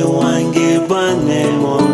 wange banemo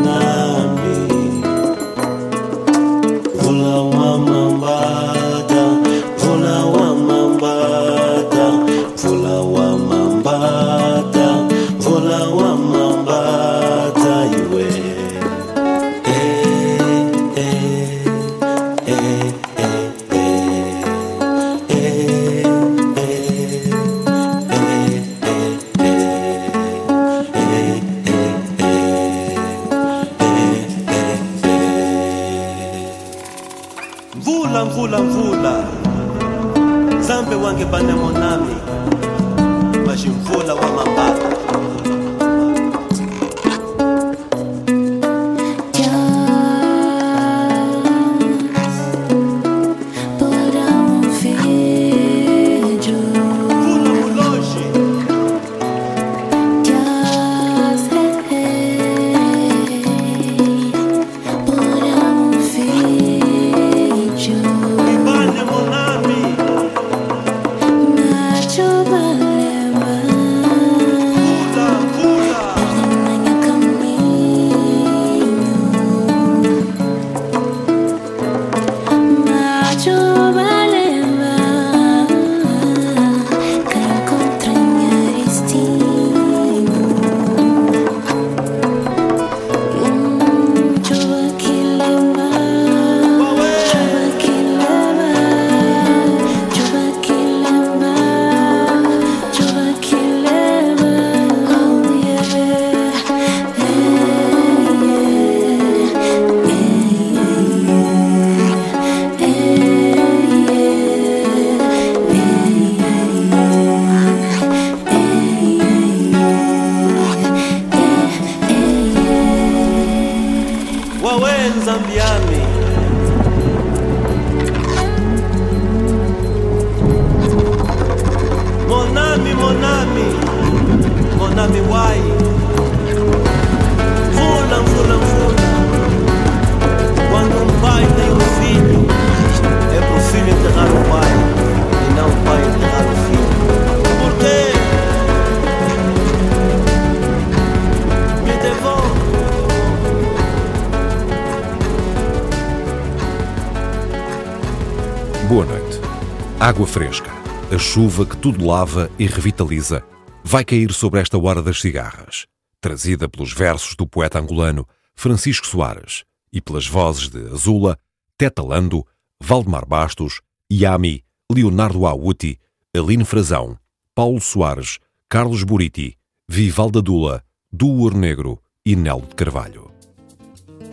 Água fresca, a chuva que tudo lava e revitaliza, vai cair sobre esta hora das cigarras, trazida pelos versos do poeta angolano Francisco Soares e pelas vozes de Azula, Teta Lando, Valdemar Bastos, Yami, Leonardo Auti, Aline Frazão, Paulo Soares, Carlos Buriti, Vivalda Dula, Duor Negro e Nelo de Carvalho.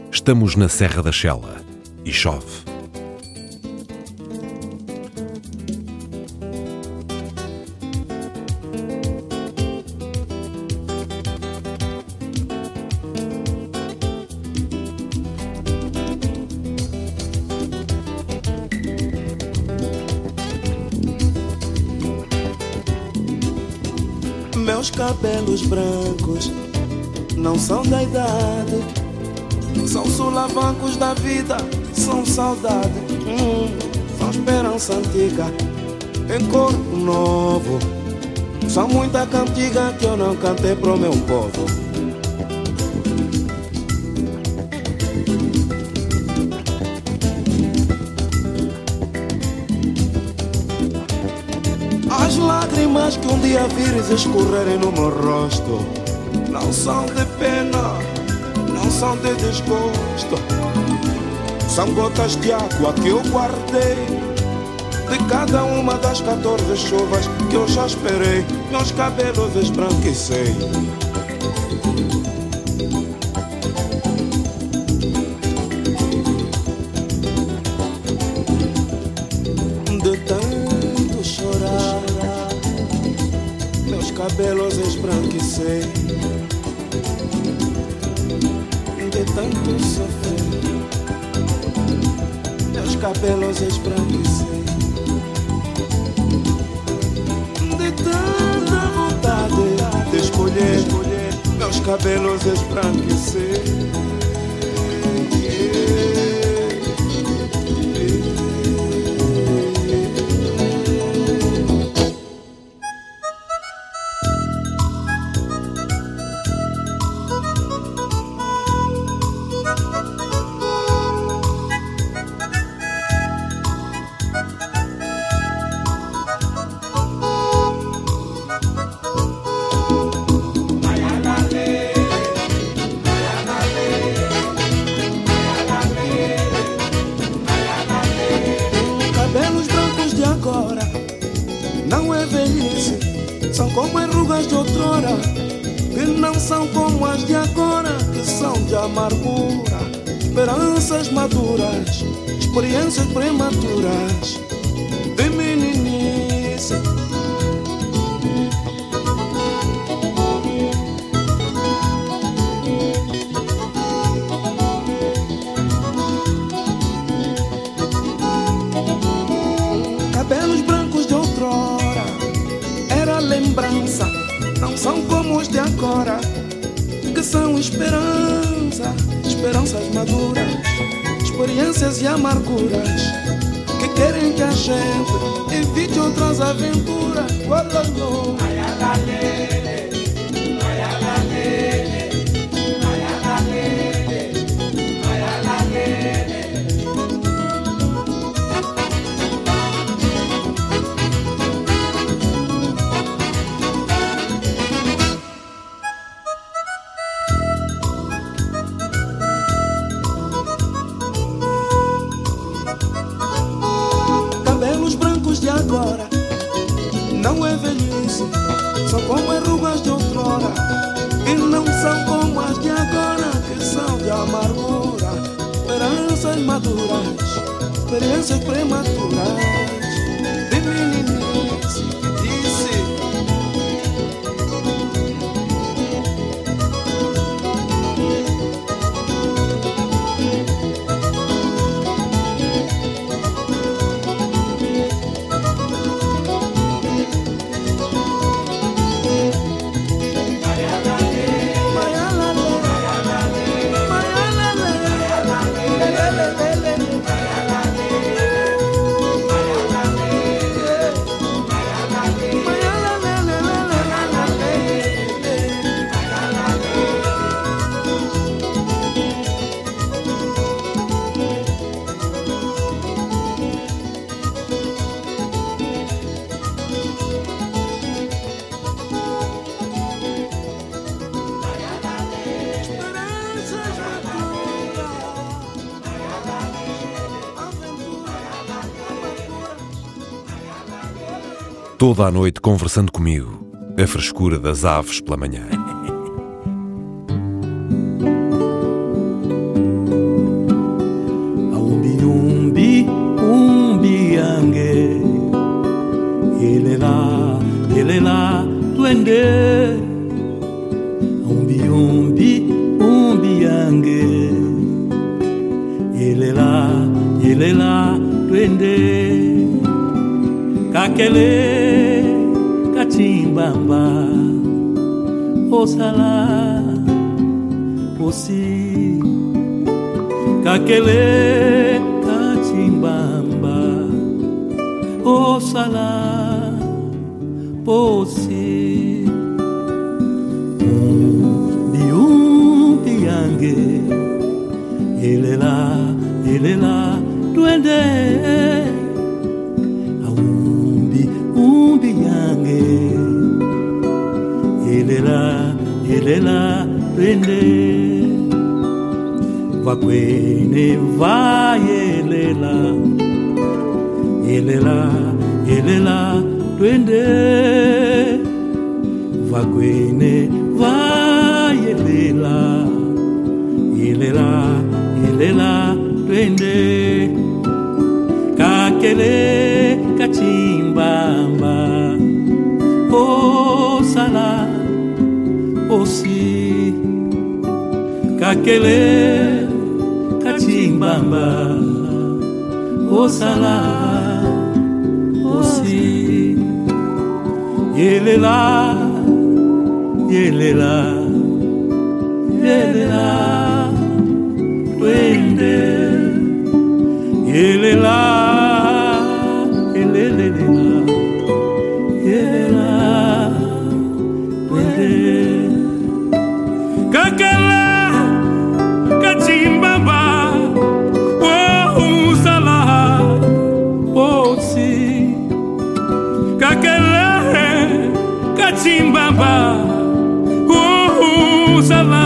Estamos na Serra da Chela e chove. Brancos não são da idade, são sulavancos da vida, são saudade, hum, são esperança antiga em corpo novo. São muita cantiga que eu não cantei pro meu povo. Um dia vires escorrerem no meu rosto não são de pena, não são de desgosto. São gotas de água que eu guardei de cada uma das 14 chuvas que eu já esperei, meus cabelos esbranquecei. Esbranquecei. De tanto sofrer, meus cabelos esbranquecei. escolher meus cabelos são como as rugas de outrora, que não são como as de agora, que são de amargura, esperanças maduras, experiências prematuras. esperança, esperanças maduras, experiências e amarguras que querem que a gente evite outras aventuras. Oh, oh, oh. maduras, experiencias prematuras. Toda a noite conversando comigo, a frescura das aves pela manhã. Umbi umbi umbi ange. Elela elela twende. Umbi umbi umbi ange. Elela elela twende. Kakele osala posi kakele kachimbamba osala posi vakwene vayelela yelela yelela twende vakwene vayelela yelela yelela twende kakele kachimbamba. Osala osi kakele kachimbamba. Osala. Osi. Yelela. Yelela. Yelela. Twende. Yelela. Yelelela kachimbamba oh usala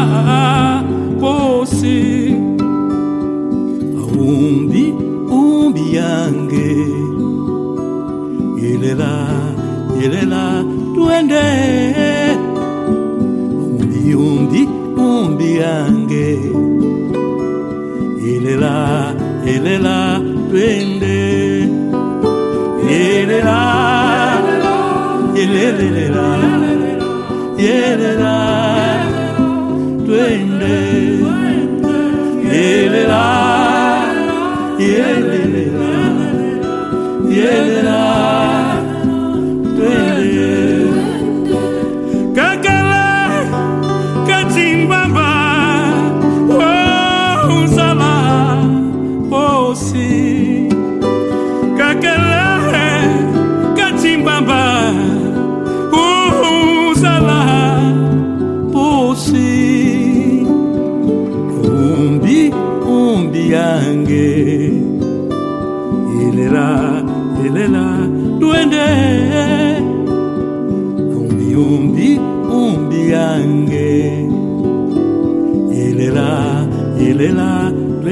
posi. Umbi umbi yange. Yelela yelela twende. Umbi umbi umbi yange. Yelela yelela twende yeah, da, da.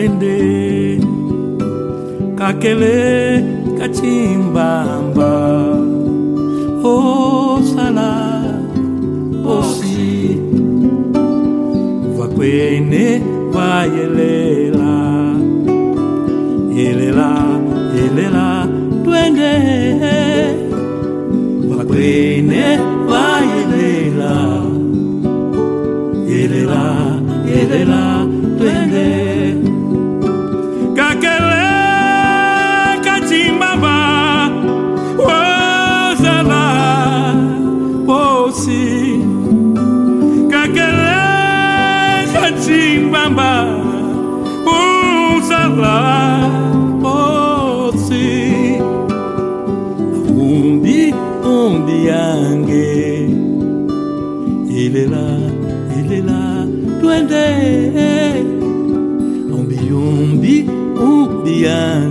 Twende kakele kachimbamba kachimbamba uzala posi umbi umbi yange ilela ilela twende. Umbi umbi umbi yange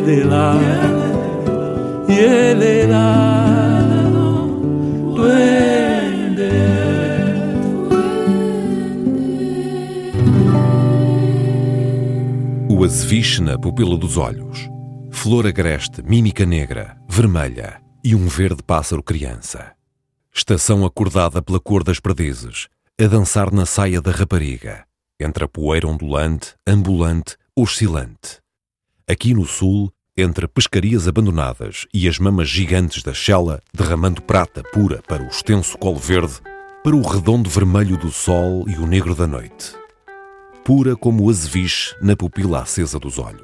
yelela yelela twende O azeviche na pupila dos olhos, flor agreste, mímica negra, vermelha e um verde pássaro criança. Estação acordada pela cor das perdizes, a dançar na saia da rapariga, entre a poeira ondulante, ambulante, oscilante. Aqui no sul, entre pescarias abandonadas e as mamas gigantes da Shela derramando prata pura para o extenso colo verde, para o redondo vermelho do sol e o negro da noite. Pura como o azeviche na pupila acesa dos olhos.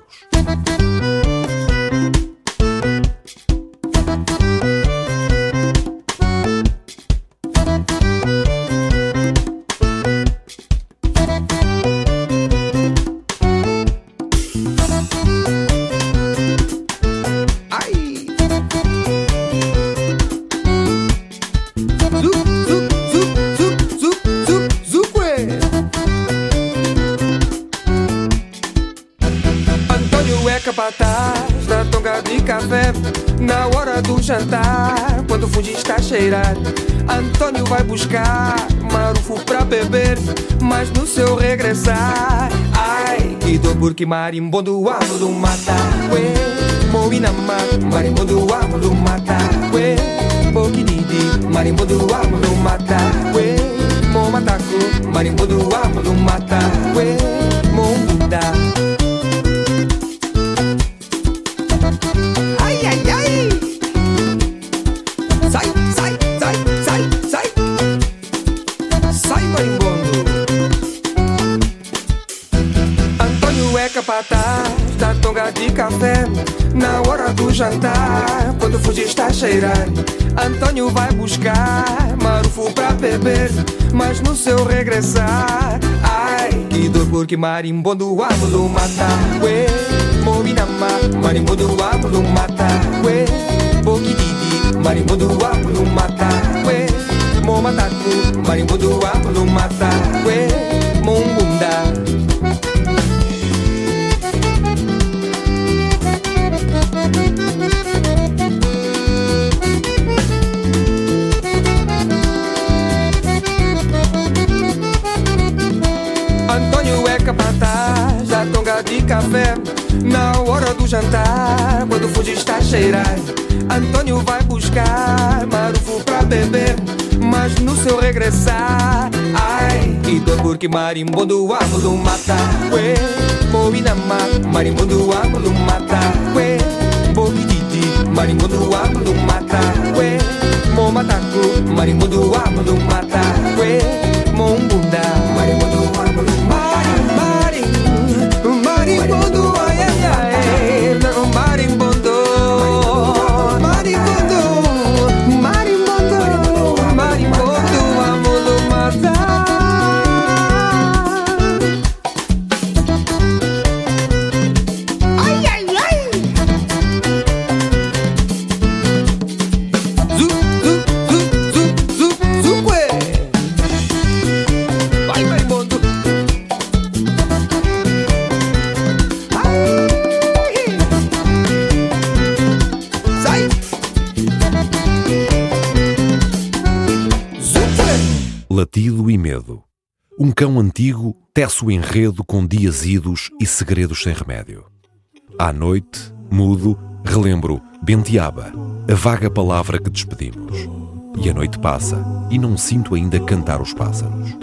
Buscar. Marufo pra beber, mas no seu regressar, ai, que dor porque marimbondo amo do mata, ué, moinama, marimbondo amo do mata, ué, boquididi, marimbondo amo do mata, ué, momataco, marimbondo amo do mata, da tonga de café na hora do jantar. Quando fugir está a cheirar, Antônio vai buscar marufo pra beber, mas no seu regressar, ai que dor porque marimbondo do mata, ué, moinama, marimbondo do mata, ué, boquididi, marimbondo do mata, ué, momataku, marimbondo do mata, ué, café. Na hora do jantar, quando fugir está cheirar. Antônio vai buscar marufo pra beber. Mas no seu regressar Ai, que dor porque marimbondo amo do mata. Ué, moinama, marimbondo amo do mata. Ué, boquididi, marimbondo do mata. Ué, momataku, marimbondo do mata. Ué, mombunda, marimbondo amo do cão antigo tece o enredo com dias idos e segredos sem remédio. À noite, mudo, relembro Bentiaba, a vaga palavra que despedimos. E a noite passa e não sinto ainda cantar os pássaros.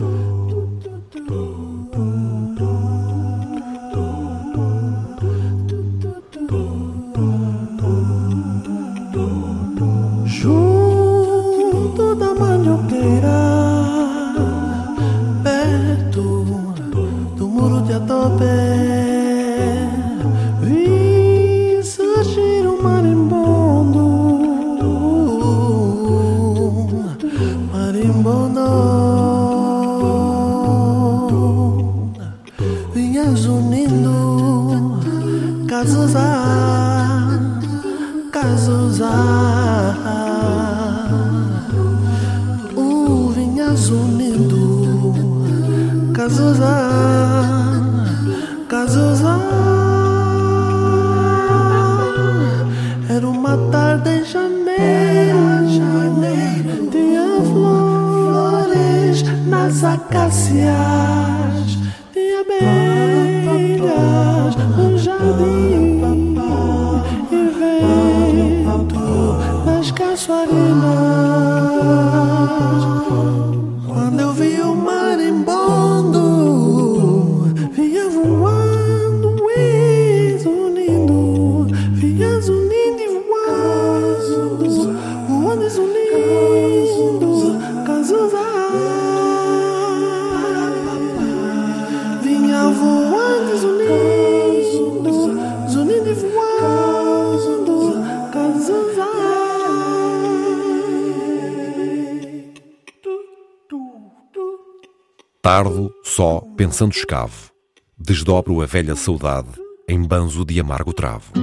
Junto da manhoqueira muro de Yeah. Pensando escavo. Desdobro a velha saudade em banzo de amargo travo.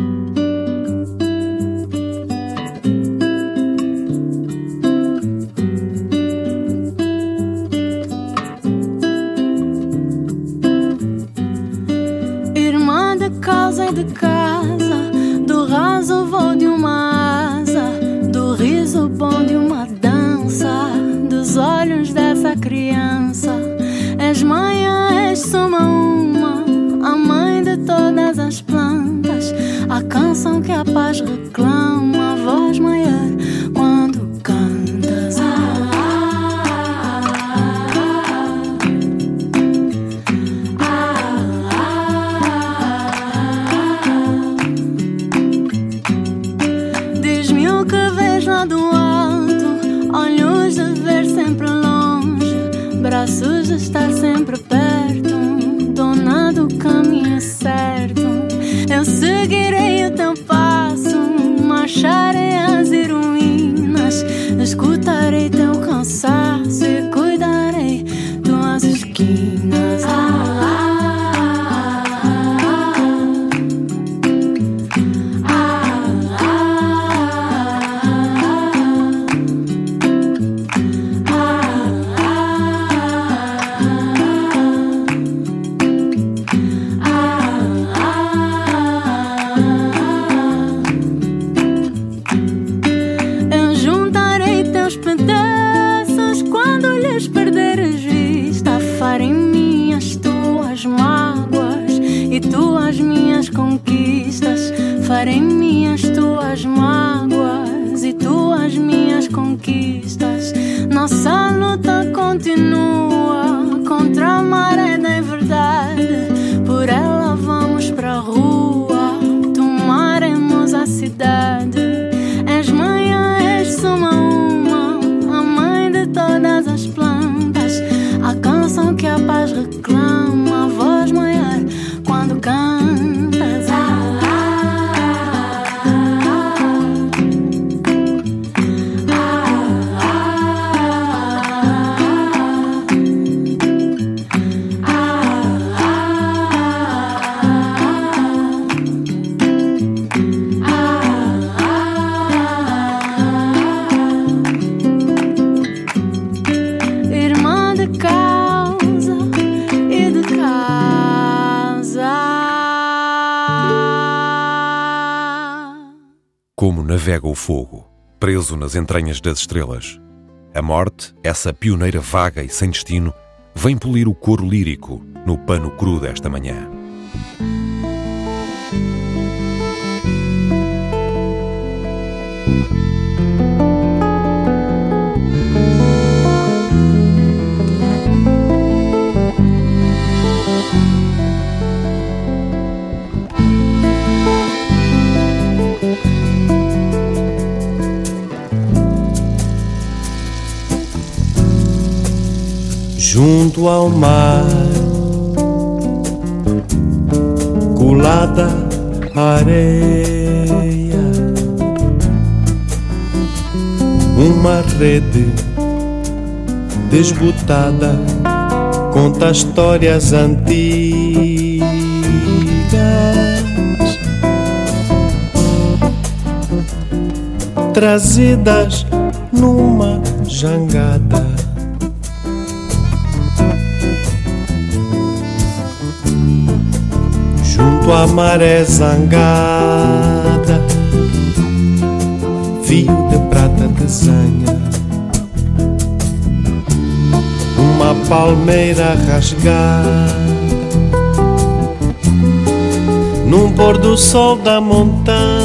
Irmã de casa e de casa, soma uma, a mãe de todas as plantas, a canção que a paz reclama, a voz maior. Como navega o fogo, preso nas entranhas das estrelas. A morte, essa pioneira vaga e sem destino, vem polir o coro lírico no pano cru desta manhã. Junto ao mar, colada areia, uma rede desbotada conta histórias antigas. Trazidas numa jangada. À maré zangada. Fio de prata desenha uma palmeira rasgada num pôr do sol da montanha.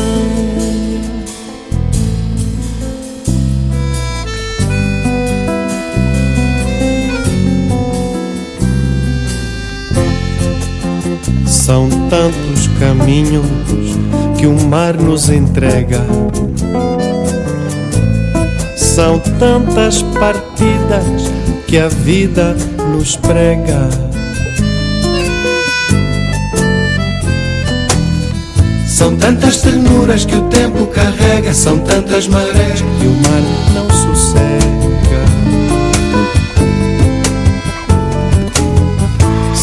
São tantos caminhos que o mar nos entrega. São tantas partidas que a vida nos prega. São tantas ternuras que o tempo carrega, são tantas marés que o mar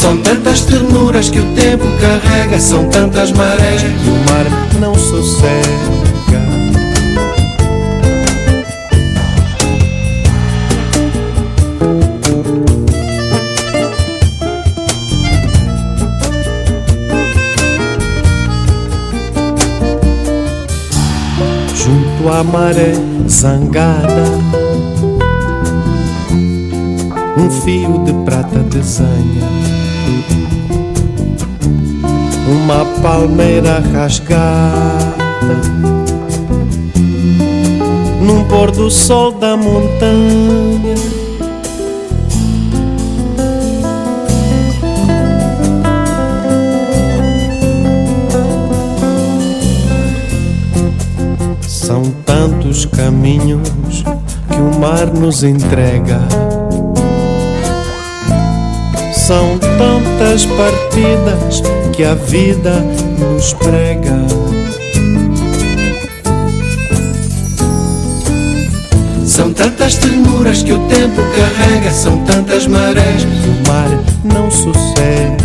São tantas ternuras que o tempo carrega, são tantas marés que o mar não sossega. Junto à maré zangada, um fio de prata desenha uma palmeira rasgada num pôr do sol da montanha. São tantos caminhos que o mar nos entrega. São tantas partidas que a vida nos prega. São tantas ternuras que o tempo carrega, são tantas marés que o mar não sossega.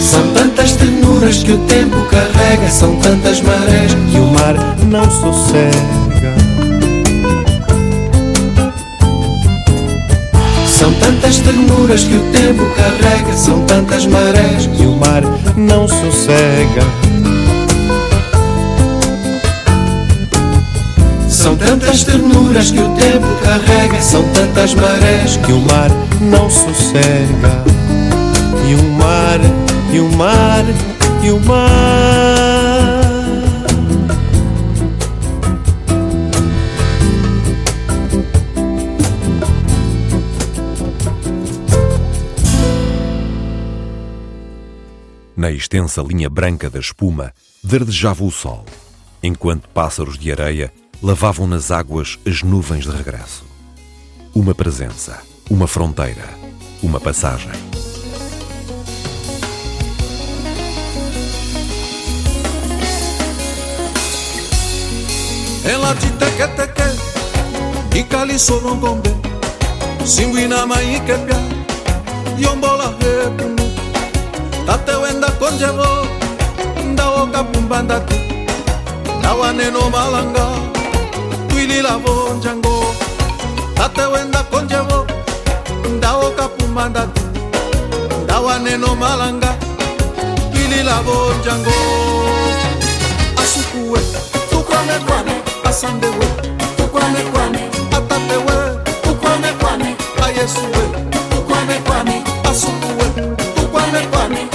São tantas ternuras que o tempo carrega, são tantas marés que o mar não sossega. Tantas ternuras que o tempo carrega, são tantas marés que o mar não sossega. São tantas ternuras que o tempo carrega, são tantas marés que o mar não sossega. E o mar, e o mar, e o mar. Na extensa linha branca da espuma, verdejava o sol, enquanto pássaros de areia lavavam nas águas as nuvens de regresso. Uma presença, uma fronteira, uma passagem. Ela te teque teque, e cali solongombe, singuina mai kepia, yombola repungu. Tate wenda konjevo ndawoka pumbandati ndawaneno malanga twililavo njango tate wenda konjevo ndawoka pumbandati ndawaneno malanga twililavo njango asukuwe tukwanekwane asandewe tukwanekwane atatewe tukwanekwane ayesuwe tukwanekwane asukuwe Kwame,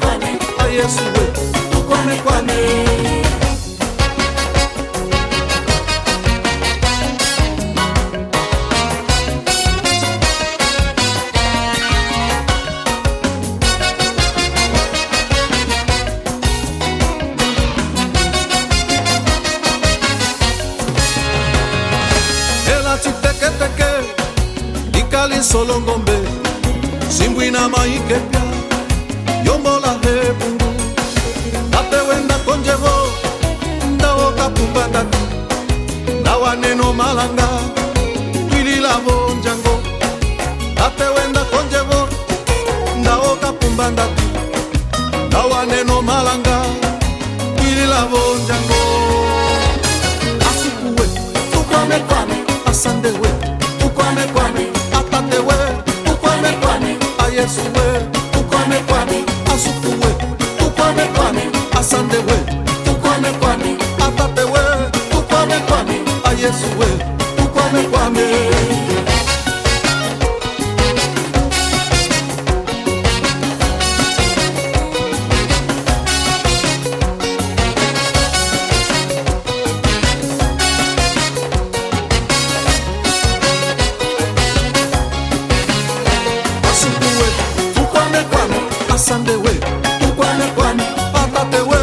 Kwame, Ayesu, Kwame, Kwame. Ikali solongombe Simbwina maikepya Yombola hepungu Tate wenda konjevo Ndawoka pumbandati Ndawaneno malanga yesuwe ukwame kwami kwami ukwanekwane asande we. Ukwanekwane atate we.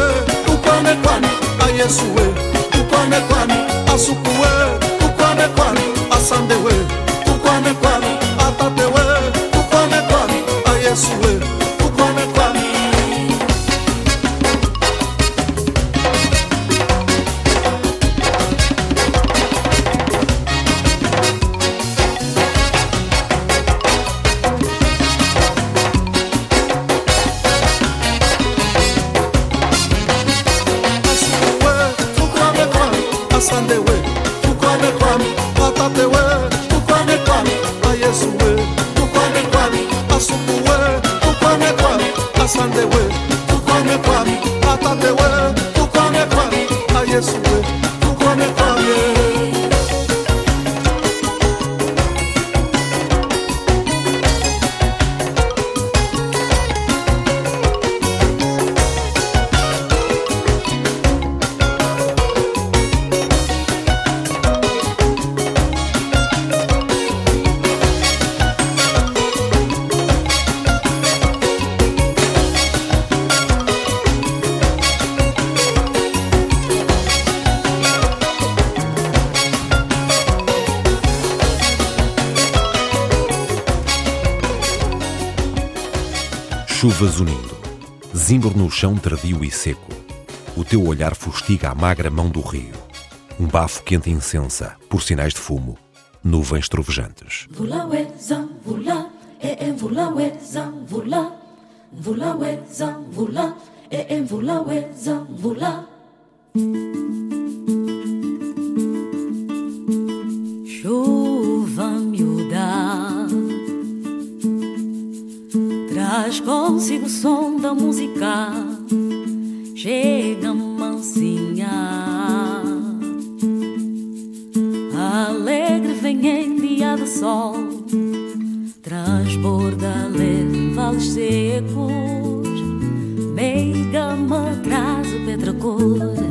We. Ukwanekwane asuku asande we. Chuvas unindo, zimbro no chão tardio e seco. O teu olhar fustiga a magra mão do rio. Um bafo quente incensa, por sinais de fumo, nuvens trovejantes. Traz consigo o som da música. Chega mansinha. Alegre vem em dia de sol Transborda leve vales secos. Meiga me traz o petracor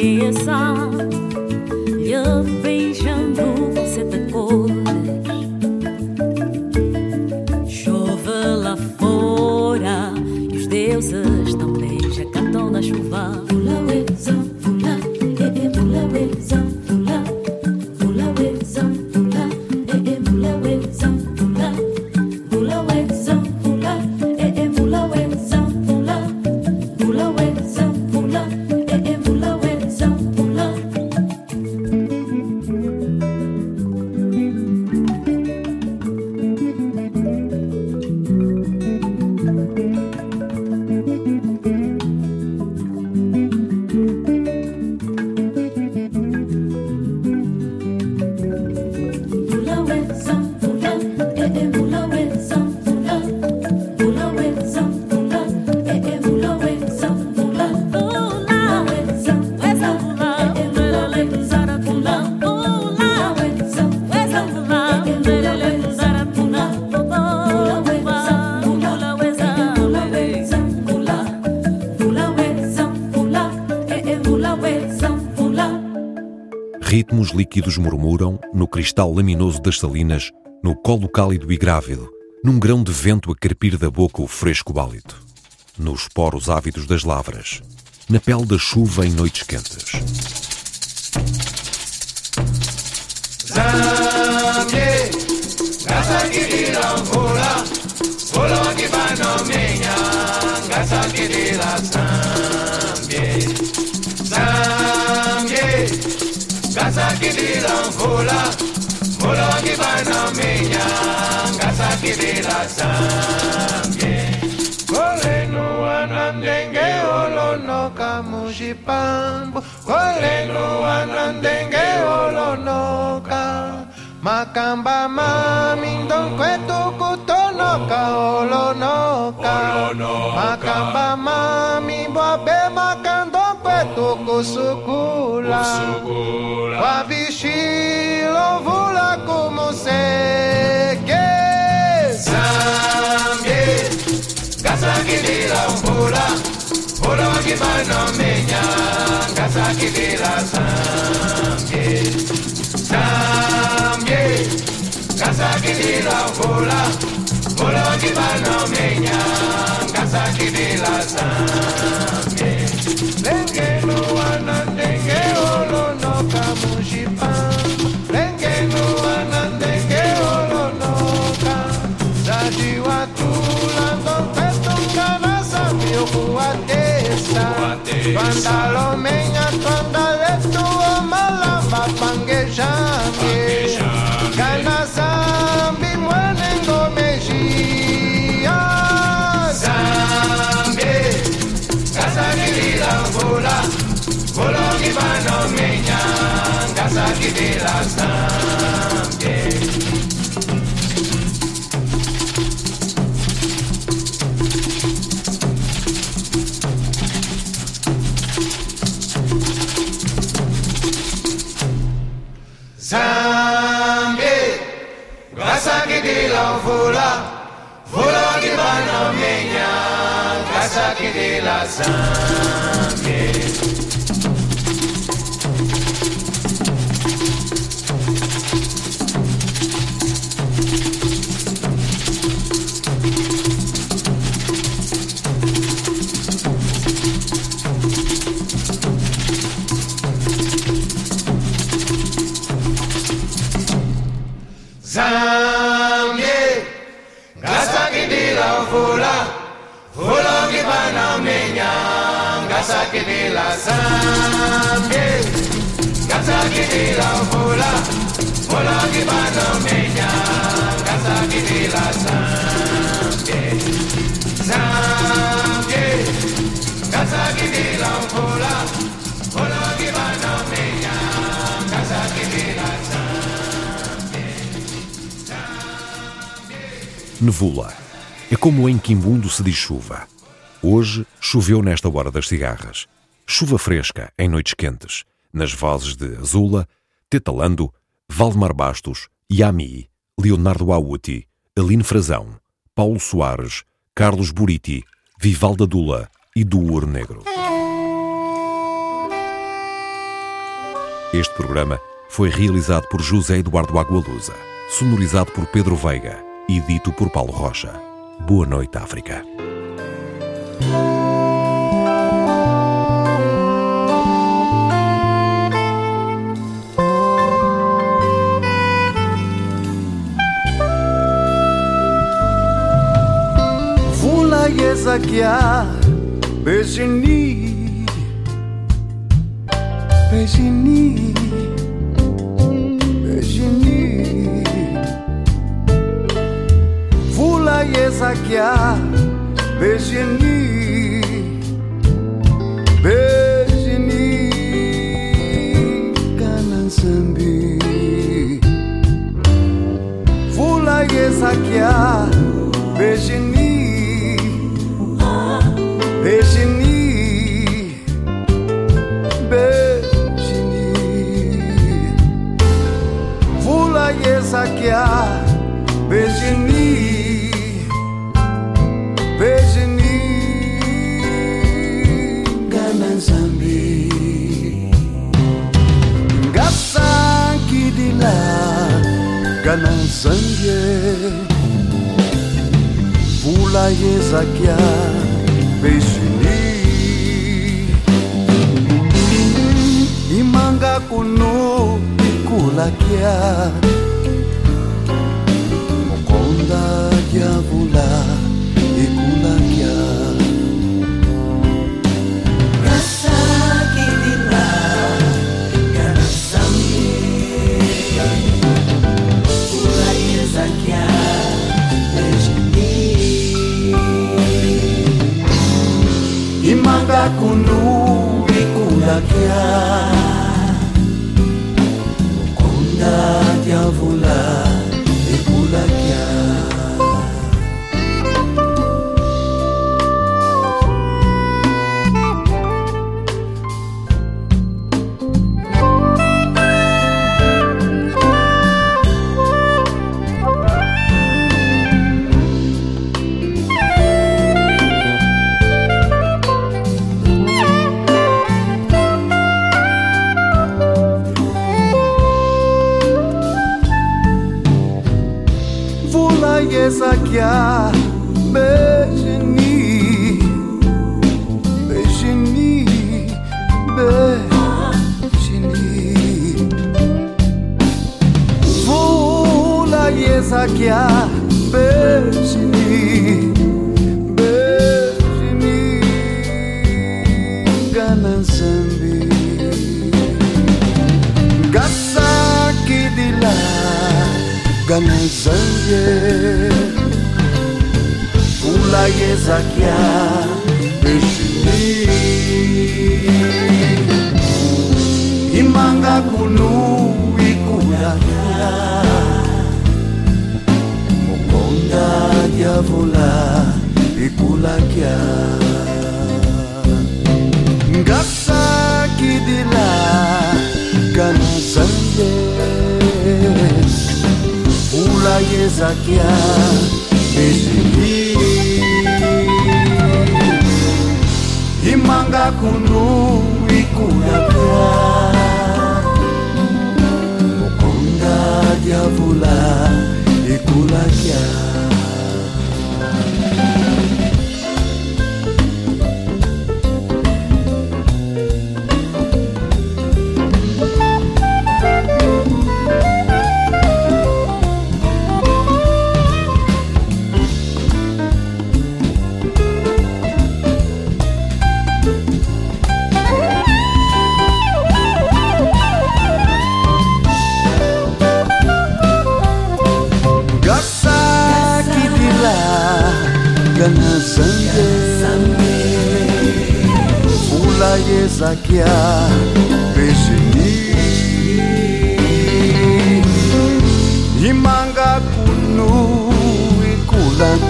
seu sem pressa cristal laminoso das salinas, no colo cálido e grávido, num grão de vento a carpir da boca o fresco hálito, nos poros ávidos das lavras, na pele da chuva em noites quentes. ngasakidila mvula mvula wangibana minya. Ngasakidila sambye kolenu wana ndenge olonoka muxipambu kolenu wana ndenge olonoka. Makamba mami ndokwetu kutonoka olonoka. Makamba mami bwabe makamba tokosukula wavishilo mvula kumoseke zambie ngasakilila mvula mvula wakimanomenya ngasakilila zambie zambie ngasakilila mvula mvula wakimanomenya ngasakilila zambie dengue no van a dengue de la sangre. Zangue, gazangue de la. Zambie. banamenya ngasakidila sambe ngasakidila mvula mvula ngibanamenya ngasakidila sambe sambe ngasakidila mvula mvula ngibanamenya ngasakidila Nevula. É como em Quimbundo se diz chuva. Hoje choveu nesta hora das cigarras. Chuva fresca em noites quentes, nas vozes de Azula, Tetalando, Valdemar Bastos, Yami, Leonardo Auti, Aline Frazão, Paulo Soares, Carlos Buriti, Vivalda Dula e Duor Negro. Este programa foi realizado por José Eduardo Agualusa, sonorizado por Pedro Veiga e dito por Paulo Rocha. Boa noite, África. Βούλαγε ζακιά πεζινή. Πεζινή. Πεζινή. Βούλαγε ζακιά πεζινή. yeah. Vula yezakia Bejini Imanga kuno ikulakia Mokonda bahagia Imanga kunu ikulakia